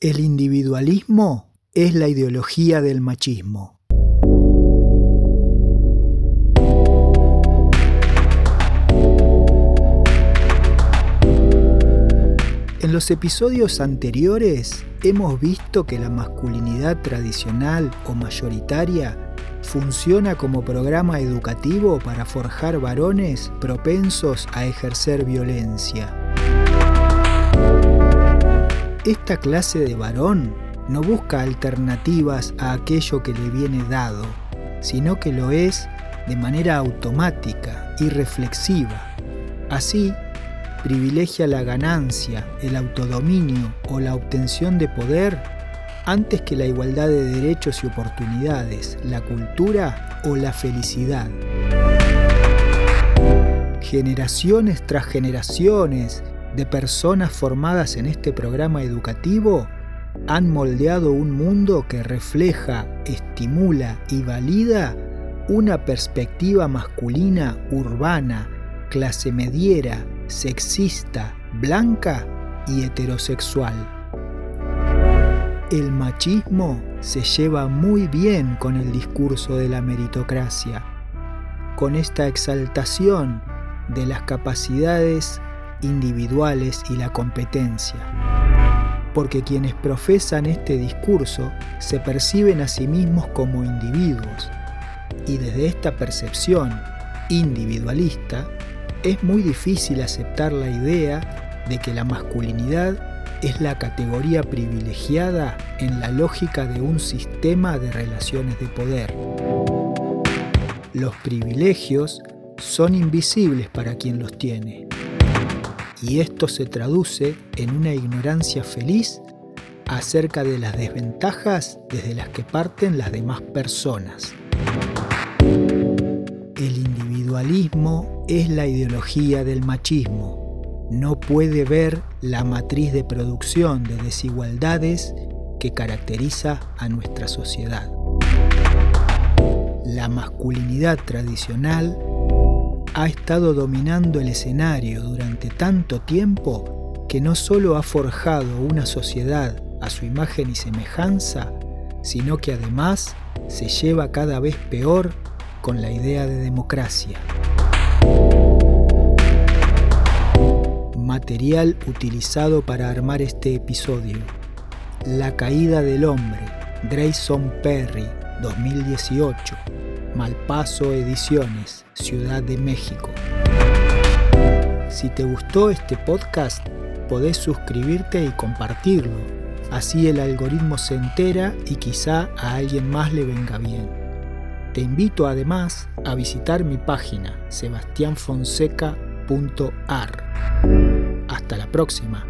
El individualismo es la ideología del machismo. En los episodios anteriores hemos visto que la masculinidad tradicional o mayoritaria funciona como programa educativo para forjar varones propensos a ejercer violencia. Esta clase de varón no busca alternativas a aquello que le viene dado, sino que lo es de manera automática y reflexiva. Así, privilegia la ganancia, el autodominio o la obtención de poder antes que la igualdad de derechos y oportunidades, la cultura o la felicidad. Generaciones tras generaciones de personas formadas en este programa educativo han moldeado un mundo que refleja, estimula y valida una perspectiva masculina urbana, clase mediera, sexista, blanca y heterosexual. El machismo se lleva muy bien con el discurso de la meritocracia, con esta exaltación de las capacidades individuales y la competencia. Porque quienes profesan este discurso se perciben a sí mismos como individuos y desde esta percepción individualista es muy difícil aceptar la idea de que la masculinidad es la categoría privilegiada en la lógica de un sistema de relaciones de poder. Los privilegios son invisibles para quien los tiene y esto se traduce en una ignorancia feliz acerca de las desventajas desde las que parten las demás personas. El individualismo es la ideología del machismo. No puede ver la matriz de producción de desigualdades que caracteriza a nuestra sociedad. La masculinidad tradicional ha estado dominando el escenario durante tanto tiempo que no solo ha forjado una sociedad a su imagen y semejanza, sino que además se lleva cada vez peor con la idea de democracia. Material utilizado para armar este episodio. La caída del hombre, Grayson Perry, 2018. Malpaso Ediciones, Ciudad de México. Si te gustó este podcast, podés suscribirte y compartirlo. Así el algoritmo se entera y quizá a alguien más le venga bien. Te invito además a visitar mi página sebastianfonseca.ar. Hasta la próxima.